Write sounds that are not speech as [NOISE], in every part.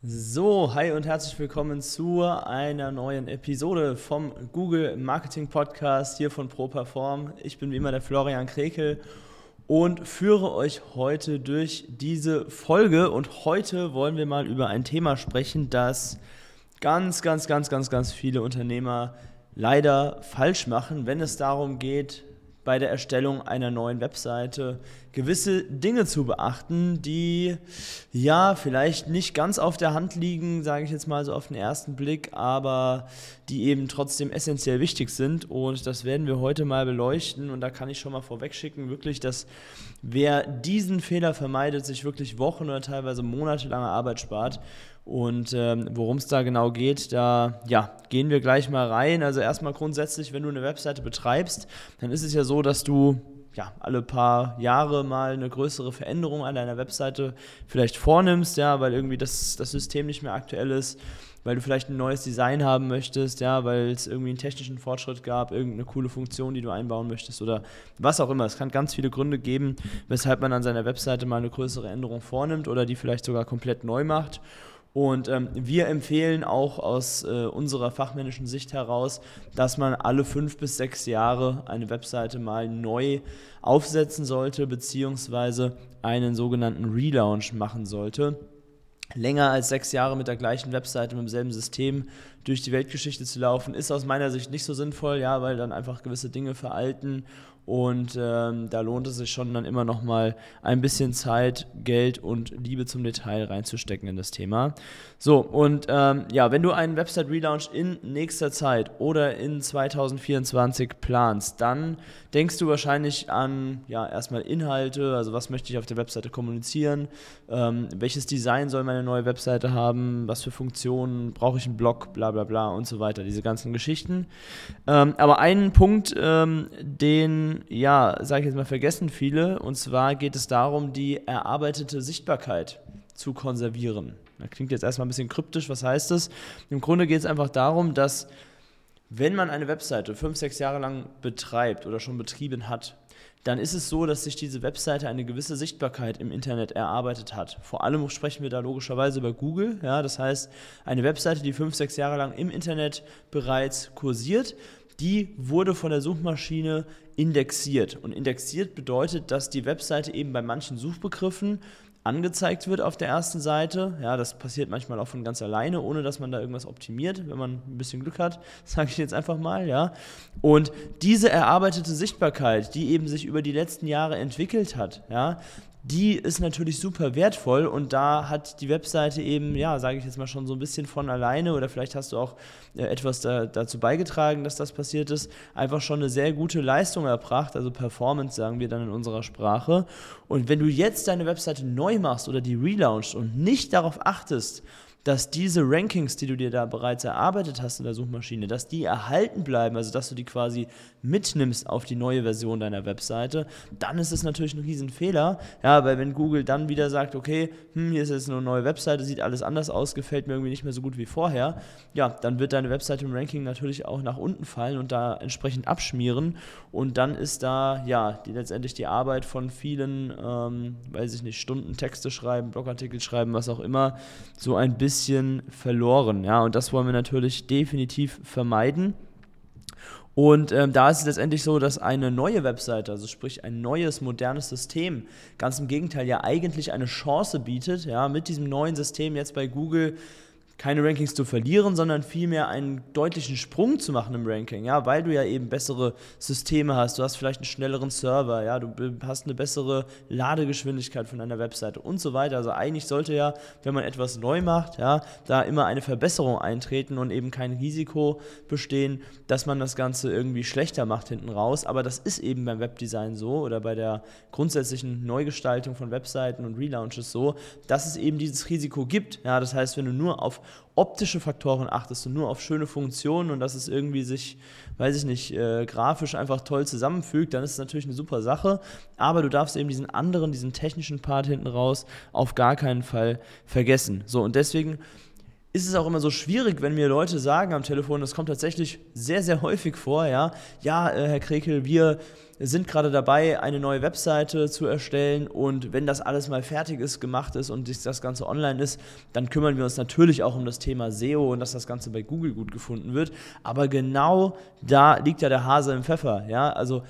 So, hi und herzlich willkommen zu einer neuen Episode vom Google Marketing Podcast hier von ProPerform. Ich bin wie immer der Florian Krekel und führe euch heute durch diese Folge. Und heute wollen wir mal über ein Thema sprechen, das ganz, ganz, ganz, ganz, ganz viele Unternehmer leider falsch machen, wenn es darum geht, bei der Erstellung einer neuen Webseite gewisse Dinge zu beachten, die ja vielleicht nicht ganz auf der Hand liegen, sage ich jetzt mal so auf den ersten Blick, aber die eben trotzdem essentiell wichtig sind. Und das werden wir heute mal beleuchten. Und da kann ich schon mal vorwegschicken, wirklich, dass wer diesen Fehler vermeidet, sich wirklich Wochen oder teilweise monatelange Arbeit spart. Und ähm, worum es da genau geht, da ja, gehen wir gleich mal rein. Also erstmal grundsätzlich, wenn du eine Webseite betreibst, dann ist es ja so, dass du ja, alle paar Jahre mal eine größere Veränderung an deiner Webseite vielleicht vornimmst, ja, weil irgendwie das, das System nicht mehr aktuell ist, weil du vielleicht ein neues Design haben möchtest, ja, weil es irgendwie einen technischen Fortschritt gab, irgendeine coole Funktion, die du einbauen möchtest oder was auch immer. Es kann ganz viele Gründe geben, weshalb man an seiner Webseite mal eine größere Änderung vornimmt oder die vielleicht sogar komplett neu macht. Und ähm, wir empfehlen auch aus äh, unserer fachmännischen Sicht heraus, dass man alle fünf bis sechs Jahre eine Webseite mal neu aufsetzen sollte, beziehungsweise einen sogenannten Relaunch machen sollte. Länger als sechs Jahre mit der gleichen Webseite, mit demselben System durch die Weltgeschichte zu laufen, ist aus meiner Sicht nicht so sinnvoll, ja, weil dann einfach gewisse Dinge veralten und ähm, da lohnt es sich schon dann immer noch mal ein bisschen Zeit, Geld und Liebe zum Detail reinzustecken in das Thema. So, und ähm, ja, wenn du einen Website-Relaunch in nächster Zeit oder in 2024 planst, dann denkst du wahrscheinlich an, ja, erstmal Inhalte, also was möchte ich auf der Webseite kommunizieren, ähm, welches Design soll meine neue Webseite haben, was für Funktionen, brauche ich einen Blog, bla bla bla und so weiter, diese ganzen Geschichten. Ähm, aber einen Punkt, ja, sage ich jetzt mal, vergessen viele. Und zwar geht es darum, die erarbeitete Sichtbarkeit zu konservieren. Das klingt jetzt erstmal ein bisschen kryptisch. Was heißt das? Im Grunde geht es einfach darum, dass wenn man eine Webseite fünf, sechs Jahre lang betreibt oder schon betrieben hat, dann ist es so, dass sich diese Webseite eine gewisse Sichtbarkeit im Internet erarbeitet hat. Vor allem sprechen wir da logischerweise über Google. Ja, das heißt, eine Webseite, die fünf, sechs Jahre lang im Internet bereits kursiert, die wurde von der Suchmaschine indexiert. Und indexiert bedeutet, dass die Webseite eben bei manchen Suchbegriffen angezeigt wird auf der ersten Seite. Ja, das passiert manchmal auch von ganz alleine, ohne dass man da irgendwas optimiert, wenn man ein bisschen Glück hat, [LAUGHS] sage ich jetzt einfach mal, ja. Und diese erarbeitete Sichtbarkeit, die eben sich über die letzten Jahre entwickelt hat, ja, die ist natürlich super wertvoll und da hat die Webseite eben, ja, sage ich jetzt mal schon so ein bisschen von alleine oder vielleicht hast du auch äh, etwas da, dazu beigetragen, dass das passiert ist, einfach schon eine sehr gute Leistung erbracht, also Performance sagen wir dann in unserer Sprache. Und wenn du jetzt deine Webseite neu machst oder die relaunchst und nicht darauf achtest, dass diese Rankings, die du dir da bereits erarbeitet hast in der Suchmaschine, dass die erhalten bleiben, also dass du die quasi mitnimmst auf die neue Version deiner Webseite, dann ist es natürlich ein Riesenfehler. Ja, weil wenn Google dann wieder sagt, okay, hm, hier ist jetzt eine neue Webseite, sieht alles anders aus, gefällt mir irgendwie nicht mehr so gut wie vorher, ja, dann wird deine Webseite im Ranking natürlich auch nach unten fallen und da entsprechend abschmieren. Und dann ist da ja die, letztendlich die Arbeit von vielen, ähm, weiß ich nicht, Stunden Texte schreiben, Blogartikel schreiben, was auch immer, so ein bisschen bisschen verloren. Ja, und das wollen wir natürlich definitiv vermeiden. Und ähm, da ist es letztendlich so, dass eine neue Webseite, also sprich ein neues, modernes System, ganz im Gegenteil ja eigentlich eine Chance bietet, ja, mit diesem neuen System jetzt bei Google keine Rankings zu verlieren, sondern vielmehr einen deutlichen Sprung zu machen im Ranking, ja, weil du ja eben bessere Systeme hast, du hast vielleicht einen schnelleren Server, ja, du hast eine bessere Ladegeschwindigkeit von deiner Webseite und so weiter. Also eigentlich sollte ja, wenn man etwas neu macht, ja, da immer eine Verbesserung eintreten und eben kein Risiko bestehen, dass man das Ganze irgendwie schlechter macht hinten raus. Aber das ist eben beim Webdesign so oder bei der grundsätzlichen Neugestaltung von Webseiten und Relaunches so, dass es eben dieses Risiko gibt. Ja, das heißt, wenn du nur auf optische Faktoren achtest und nur auf schöne Funktionen und dass es irgendwie sich, weiß ich nicht, äh, grafisch einfach toll zusammenfügt, dann ist es natürlich eine super Sache. Aber du darfst eben diesen anderen, diesen technischen Part hinten raus auf gar keinen Fall vergessen. So, und deswegen ist es auch immer so schwierig, wenn mir Leute sagen am Telefon, das kommt tatsächlich sehr, sehr häufig vor, ja, ja, äh, Herr Krekel, wir sind gerade dabei, eine neue Webseite zu erstellen und wenn das alles mal fertig ist, gemacht ist und das Ganze online ist, dann kümmern wir uns natürlich auch um das Thema SEO und dass das Ganze bei Google gut gefunden wird. Aber genau da liegt ja der Hase im Pfeffer, ja, also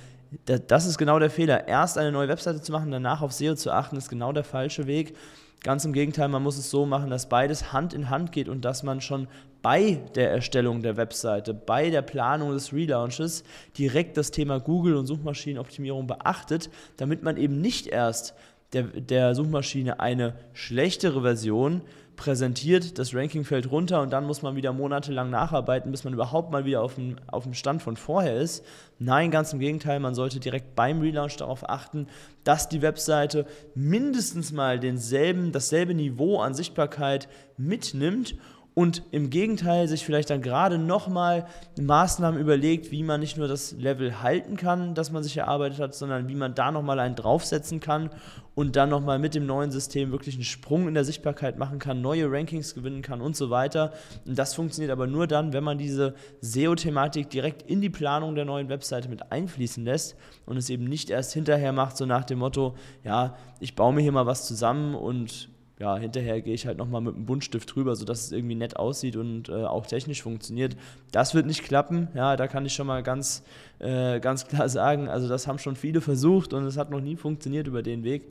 das ist genau der Fehler. Erst eine neue Webseite zu machen, danach auf SEO zu achten, ist genau der falsche Weg. Ganz im Gegenteil, man muss es so machen, dass beides Hand in Hand geht und dass man schon bei der Erstellung der Webseite, bei der Planung des Relaunches direkt das Thema Google und Suchmaschinenoptimierung beachtet, damit man eben nicht erst der, der Suchmaschine eine schlechtere Version präsentiert, das Ranking fällt runter und dann muss man wieder monatelang nacharbeiten, bis man überhaupt mal wieder auf dem, auf dem Stand von vorher ist. Nein, ganz im Gegenteil, man sollte direkt beim Relaunch darauf achten, dass die Webseite mindestens mal denselben, dasselbe Niveau an Sichtbarkeit mitnimmt und im Gegenteil sich vielleicht dann gerade nochmal Maßnahmen überlegt, wie man nicht nur das Level halten kann, das man sich erarbeitet hat, sondern wie man da nochmal einen draufsetzen kann und dann nochmal mit dem neuen System wirklich einen Sprung in der Sichtbarkeit machen kann, neue Rankings gewinnen kann und so weiter. Und das funktioniert aber nur dann, wenn man diese SEO-Thematik direkt in die Planung der neuen Webseite mit einfließen lässt und es eben nicht erst hinterher macht, so nach dem Motto, ja, ich baue mir hier mal was zusammen und ja, hinterher gehe ich halt nochmal mit einem Buntstift drüber, sodass es irgendwie nett aussieht und äh, auch technisch funktioniert. Das wird nicht klappen, ja, da kann ich schon mal ganz, äh, ganz klar [LAUGHS] sagen. Also das haben schon viele versucht und es hat noch nie funktioniert über den Weg.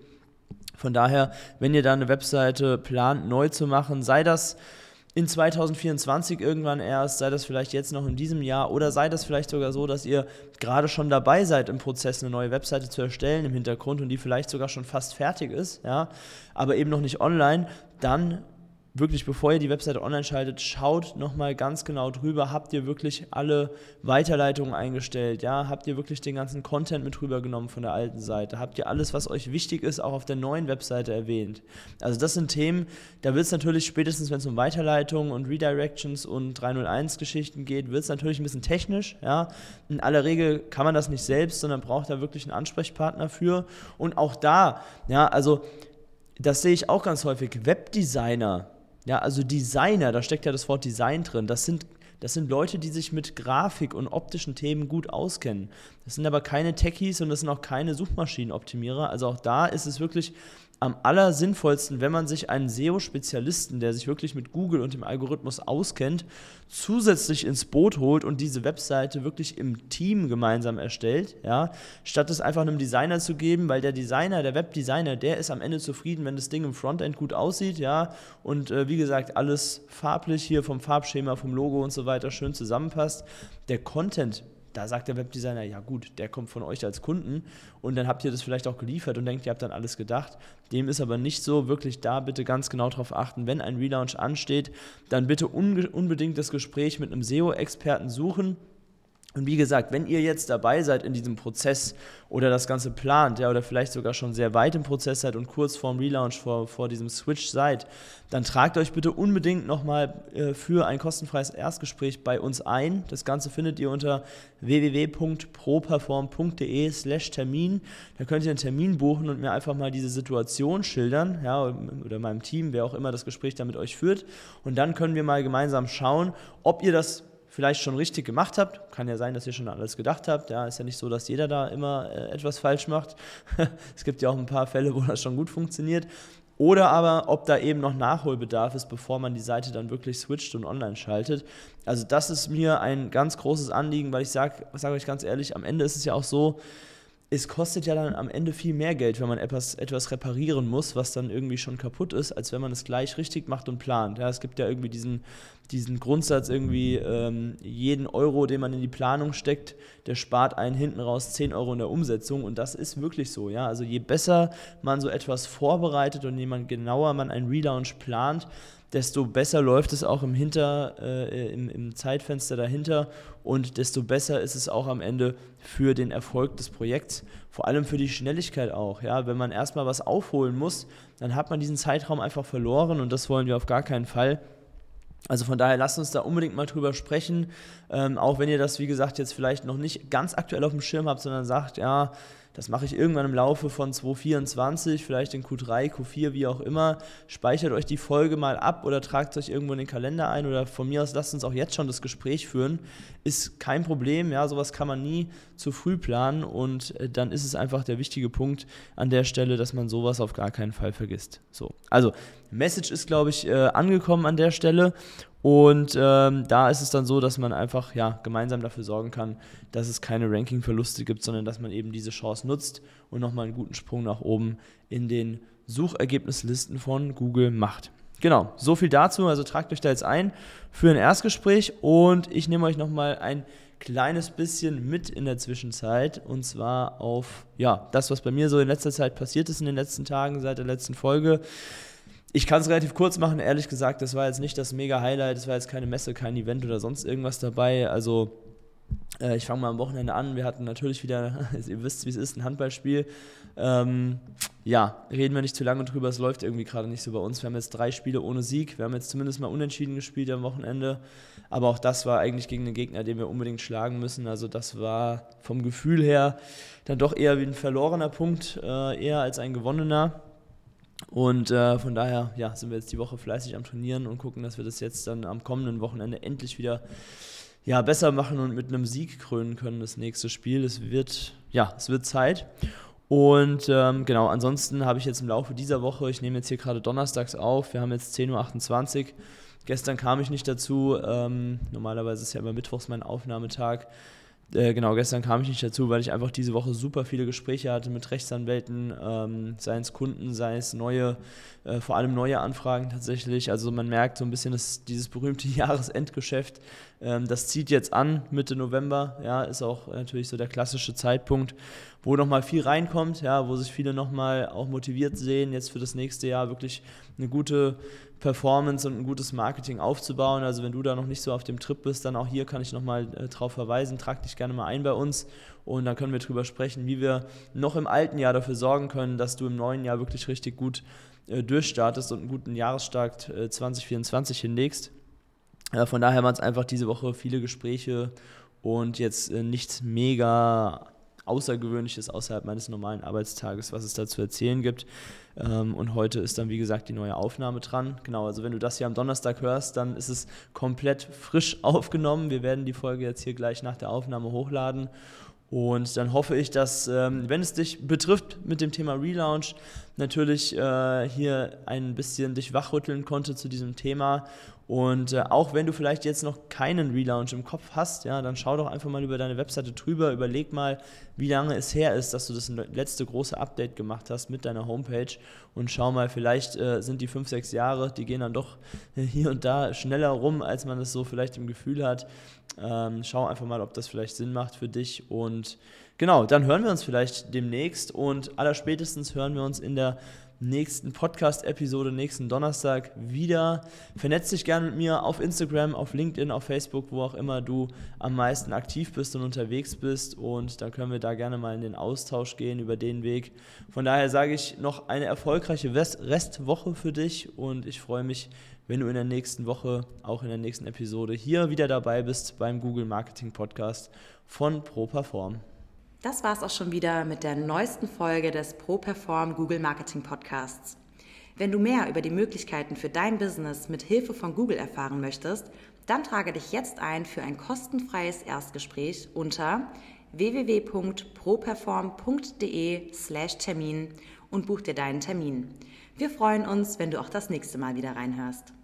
Von daher, wenn ihr da eine Webseite plant, neu zu machen, sei das in 2024 irgendwann erst, sei das vielleicht jetzt noch in diesem Jahr oder sei das vielleicht sogar so, dass ihr gerade schon dabei seid im Prozess, eine neue Webseite zu erstellen im Hintergrund und die vielleicht sogar schon fast fertig ist, ja, aber eben noch nicht online, dann wirklich, bevor ihr die Webseite online schaltet, schaut nochmal ganz genau drüber, habt ihr wirklich alle Weiterleitungen eingestellt, ja, habt ihr wirklich den ganzen Content mit rübergenommen von der alten Seite, habt ihr alles, was euch wichtig ist, auch auf der neuen Webseite erwähnt. Also das sind Themen, da wird es natürlich spätestens, wenn es um Weiterleitungen und Redirections und 301-Geschichten geht, wird es natürlich ein bisschen technisch, ja. In aller Regel kann man das nicht selbst, sondern braucht da wirklich einen Ansprechpartner für. Und auch da, ja, also das sehe ich auch ganz häufig, Webdesigner, ja, also Designer, da steckt ja das Wort Design drin. Das sind, das sind Leute, die sich mit Grafik und optischen Themen gut auskennen. Das sind aber keine Techies und das sind auch keine Suchmaschinenoptimierer. Also auch da ist es wirklich am allersinnvollsten, wenn man sich einen SEO-Spezialisten, der sich wirklich mit Google und dem Algorithmus auskennt, zusätzlich ins Boot holt und diese Webseite wirklich im Team gemeinsam erstellt, ja, statt es einfach einem Designer zu geben, weil der Designer, der Webdesigner, der ist am Ende zufrieden, wenn das Ding im Frontend gut aussieht, ja, und äh, wie gesagt, alles farblich hier vom Farbschema, vom Logo und so weiter schön zusammenpasst. Der Content da sagt der Webdesigner, ja gut, der kommt von euch als Kunden und dann habt ihr das vielleicht auch geliefert und denkt, ihr habt dann alles gedacht. Dem ist aber nicht so, wirklich da bitte ganz genau darauf achten, wenn ein Relaunch ansteht, dann bitte unbedingt das Gespräch mit einem SEO-Experten suchen und wie gesagt, wenn ihr jetzt dabei seid in diesem Prozess oder das Ganze plant, ja, oder vielleicht sogar schon sehr weit im Prozess seid und kurz vorm Relaunch, vor, vor diesem Switch seid, dann tragt euch bitte unbedingt nochmal äh, für ein kostenfreies Erstgespräch bei uns ein. Das Ganze findet ihr unter www.properform.de slash Termin. Da könnt ihr einen Termin buchen und mir einfach mal diese Situation schildern, ja, oder meinem Team, wer auch immer das Gespräch da mit euch führt. Und dann können wir mal gemeinsam schauen, ob ihr das vielleicht schon richtig gemacht habt. Kann ja sein, dass ihr schon alles gedacht habt. Ja, ist ja nicht so, dass jeder da immer äh, etwas falsch macht. [LAUGHS] es gibt ja auch ein paar Fälle, wo das schon gut funktioniert. Oder aber, ob da eben noch Nachholbedarf ist, bevor man die Seite dann wirklich switcht und online schaltet. Also das ist mir ein ganz großes Anliegen, weil ich sage sag euch ganz ehrlich, am Ende ist es ja auch so, es kostet ja dann am Ende viel mehr Geld, wenn man etwas, etwas reparieren muss, was dann irgendwie schon kaputt ist, als wenn man es gleich richtig macht und plant. Ja, es gibt ja irgendwie diesen, diesen Grundsatz, irgendwie ähm, jeden Euro, den man in die Planung steckt, der spart einen hinten raus 10 Euro in der Umsetzung. Und das ist wirklich so. Ja? Also je besser man so etwas vorbereitet und je genauer man einen Relaunch plant, desto besser läuft es auch im, Hinter, äh, im, im Zeitfenster dahinter und desto besser ist es auch am Ende für den Erfolg des Projekts, vor allem für die Schnelligkeit auch. Ja? Wenn man erstmal was aufholen muss, dann hat man diesen Zeitraum einfach verloren und das wollen wir auf gar keinen Fall. Also von daher lasst uns da unbedingt mal drüber sprechen, ähm, auch wenn ihr das, wie gesagt, jetzt vielleicht noch nicht ganz aktuell auf dem Schirm habt, sondern sagt, ja, das mache ich irgendwann im Laufe von 2024, vielleicht in Q3, Q4, wie auch immer. Speichert euch die Folge mal ab oder tragt euch irgendwo in den Kalender ein oder von mir aus lasst uns auch jetzt schon das Gespräch führen. Ist kein Problem, ja, sowas kann man nie zu früh planen und äh, dann ist es einfach der wichtige Punkt an der Stelle, dass man sowas auf gar keinen Fall vergisst. So, also Message ist, glaube ich, äh, angekommen an der Stelle und ähm, da ist es dann so, dass man einfach ja, gemeinsam dafür sorgen kann, dass es keine Ranking-Verluste gibt, sondern dass man eben diese Chance nutzt und nochmal einen guten Sprung nach oben in den Suchergebnislisten von Google macht. Genau, so viel dazu. Also tragt euch da jetzt ein für ein Erstgespräch und ich nehme euch nochmal ein kleines bisschen mit in der Zwischenzeit und zwar auf ja, das, was bei mir so in letzter Zeit passiert ist in den letzten Tagen seit der letzten Folge. Ich kann es relativ kurz machen, ehrlich gesagt, das war jetzt nicht das mega Highlight, das war jetzt keine Messe, kein Event oder sonst irgendwas dabei. Also äh, ich fange mal am Wochenende an. Wir hatten natürlich wieder, [LAUGHS] ihr wisst, wie es ist, ein Handballspiel. Ähm, ja, reden wir nicht zu lange drüber, es läuft irgendwie gerade nicht so bei uns. Wir haben jetzt drei Spiele ohne Sieg. Wir haben jetzt zumindest mal unentschieden gespielt am Wochenende. Aber auch das war eigentlich gegen einen Gegner, den wir unbedingt schlagen müssen. Also das war vom Gefühl her dann doch eher wie ein verlorener Punkt, äh, eher als ein gewonnener. Und äh, von daher ja, sind wir jetzt die Woche fleißig am Trainieren und gucken, dass wir das jetzt dann am kommenden Wochenende endlich wieder ja, besser machen und mit einem Sieg krönen können, das nächste Spiel. Es wird, ja, es wird Zeit. Und ähm, genau, ansonsten habe ich jetzt im Laufe dieser Woche, ich nehme jetzt hier gerade donnerstags auf, wir haben jetzt 10.28 Uhr. Gestern kam ich nicht dazu. Ähm, normalerweise ist ja immer Mittwochs mein Aufnahmetag. Äh, genau, gestern kam ich nicht dazu, weil ich einfach diese Woche super viele Gespräche hatte mit Rechtsanwälten, ähm, sei es Kunden, sei es neue, äh, vor allem neue Anfragen tatsächlich. Also man merkt so ein bisschen, dass dieses berühmte [LAUGHS] Jahresendgeschäft, ähm, das zieht jetzt an, Mitte November, ja, ist auch natürlich so der klassische Zeitpunkt, wo nochmal viel reinkommt, ja, wo sich viele nochmal auch motiviert sehen, jetzt für das nächste Jahr wirklich eine gute Performance und ein gutes Marketing aufzubauen. Also wenn du da noch nicht so auf dem Trip bist, dann auch hier kann ich nochmal äh, drauf verweisen. Trag dich gerne mal ein bei uns und dann können wir darüber sprechen, wie wir noch im alten Jahr dafür sorgen können, dass du im neuen Jahr wirklich richtig gut äh, durchstartest und einen guten Jahresstart äh, 2024 hinlegst. Äh, von daher waren es einfach diese Woche viele Gespräche und jetzt äh, nichts mega Außergewöhnliches außerhalb meines normalen Arbeitstages, was es da zu erzählen gibt. Ähm, und heute ist dann, wie gesagt, die neue Aufnahme dran. Genau, also wenn du das hier am Donnerstag hörst, dann ist es komplett frisch [LAUGHS] aufgenommen. Wir werden die Folge jetzt hier gleich nach der Aufnahme hochladen. Und dann hoffe ich, dass, ähm, wenn es dich betrifft mit dem Thema Relaunch, natürlich äh, hier ein bisschen dich wachrütteln konnte zu diesem Thema und äh, auch wenn du vielleicht jetzt noch keinen Relaunch im Kopf hast, ja, dann schau doch einfach mal über deine Webseite drüber, überleg mal, wie lange es her ist, dass du das letzte große Update gemacht hast mit deiner Homepage und schau mal, vielleicht äh, sind die fünf, sechs Jahre, die gehen dann doch hier und da schneller rum, als man es so vielleicht im Gefühl hat. Ähm, schau einfach mal, ob das vielleicht Sinn macht für dich und genau, dann hören wir uns vielleicht demnächst und allerspätestens hören wir uns in der nächsten Podcast-Episode, nächsten Donnerstag wieder. Vernetz dich gerne mit mir auf Instagram, auf LinkedIn, auf Facebook, wo auch immer du am meisten aktiv bist und unterwegs bist. Und dann können wir da gerne mal in den Austausch gehen über den Weg. Von daher sage ich noch eine erfolgreiche Restwoche für dich und ich freue mich, wenn du in der nächsten Woche, auch in der nächsten Episode, hier wieder dabei bist beim Google Marketing Podcast von ProPerform. Das war es auch schon wieder mit der neuesten Folge des ProPerform Google Marketing Podcasts. Wenn du mehr über die Möglichkeiten für dein Business mit Hilfe von Google erfahren möchtest, dann trage dich jetzt ein für ein kostenfreies Erstgespräch unter www.properform.de/termin und buch dir deinen Termin. Wir freuen uns, wenn du auch das nächste Mal wieder reinhörst.